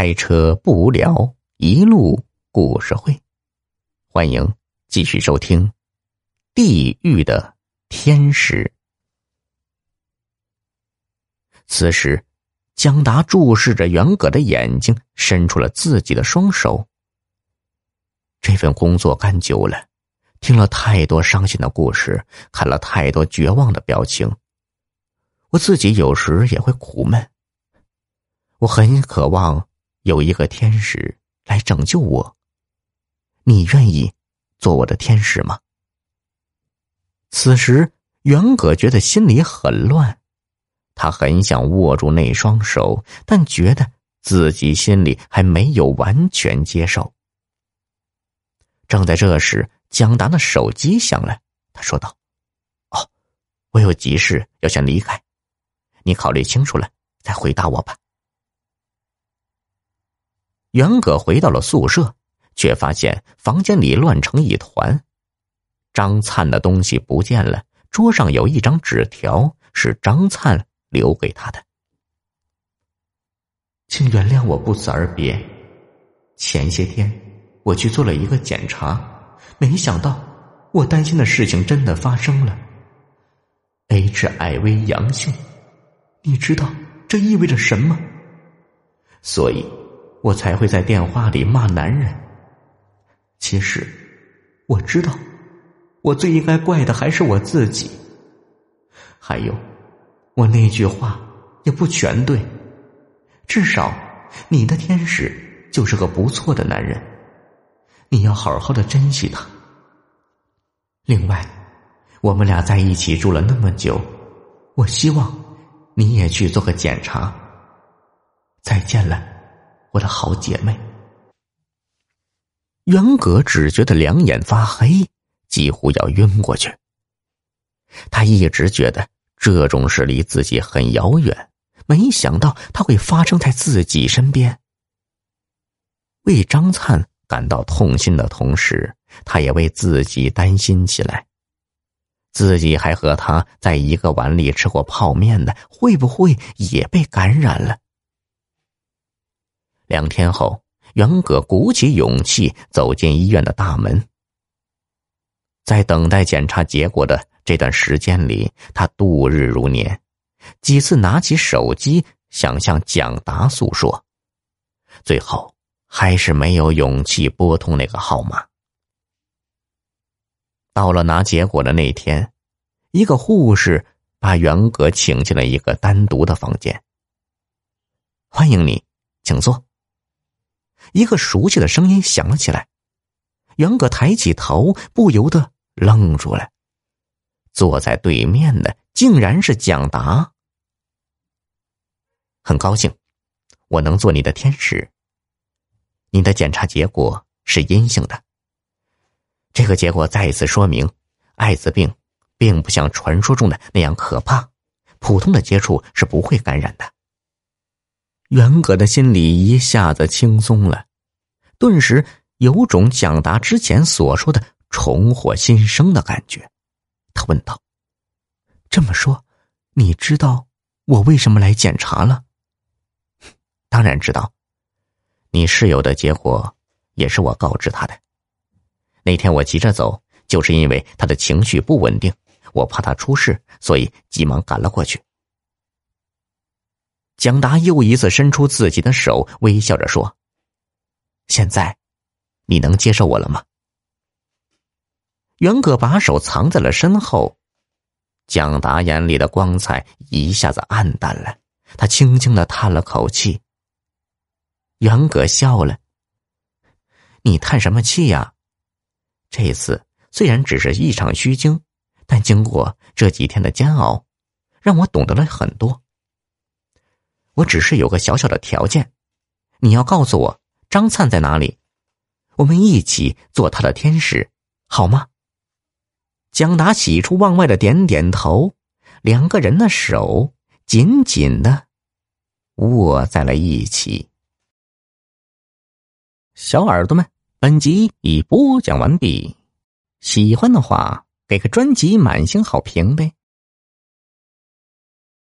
开车不无聊，一路故事会，欢迎继续收听《地狱的天使》。此时，江达注视着袁葛的眼睛，伸出了自己的双手。这份工作干久了，听了太多伤心的故事，看了太多绝望的表情，我自己有时也会苦闷。我很渴望有一个天使来拯救我。你愿意做我的天使吗？此时，袁葛觉得心里很乱，他很想握住那双手，但觉得自己心里还没有完全接受。正在这时，江达的手机响了，他说道：“哦，我有急事要先离开，你考虑清楚了再回答我吧。”袁葛回到了宿舍，却发现房间里乱成一团。张灿的东西不见了，桌上有一张纸条，是张灿留给他的。请原谅我不辞而别。前些天我去做了一个检查，没想到我担心的事情真的发生了。HIV 阳性，你知道这意味着什么？所以。我才会在电话里骂男人。其实，我知道，我最应该怪的还是我自己。还有，我那句话也不全对。至少，你的天使就是个不错的男人，你要好好的珍惜他。另外，我们俩在一起住了那么久，我希望你也去做个检查。再见了。我的好姐妹，袁葛只觉得两眼发黑，几乎要晕过去。他一直觉得这种事离自己很遥远，没想到他会发生在自己身边。为张灿感到痛心的同时，他也为自己担心起来。自己还和他在一个碗里吃过泡面呢，会不会也被感染了？两天后，袁葛鼓起勇气走进医院的大门。在等待检查结果的这段时间里，他度日如年，几次拿起手机想向蒋达诉说，最后还是没有勇气拨通那个号码。到了拿结果的那天，一个护士把袁葛请进了一个单独的房间。欢迎你，请坐。一个熟悉的声音响了起来，袁葛抬起头，不由得愣住了。坐在对面的竟然是蒋达。很高兴，我能做你的天使。你的检查结果是阴性的。这个结果再一次说明，艾滋病并不像传说中的那样可怕，普通的接触是不会感染的。袁葛的心里一下子轻松了，顿时有种蒋达之前所说的重获新生的感觉。他问道：“这么说，你知道我为什么来检查了？”“ 当然知道，你室友的结果也是我告知他的。那天我急着走，就是因为他的情绪不稳定，我怕他出事，所以急忙赶了过去。”蒋达又一次伸出自己的手，微笑着说：“现在，你能接受我了吗？”袁葛把手藏在了身后，蒋达眼里的光彩一下子暗淡了，他轻轻的叹了口气。袁葛笑了：“你叹什么气呀？这次虽然只是一场虚惊，但经过这几天的煎熬，让我懂得了很多。”我只是有个小小的条件，你要告诉我张灿在哪里，我们一起做他的天使，好吗？蒋达喜出望外的点点头，两个人的手紧紧的握在了一起。小耳朵们，本集已播讲完毕，喜欢的话给个专辑满星好评呗。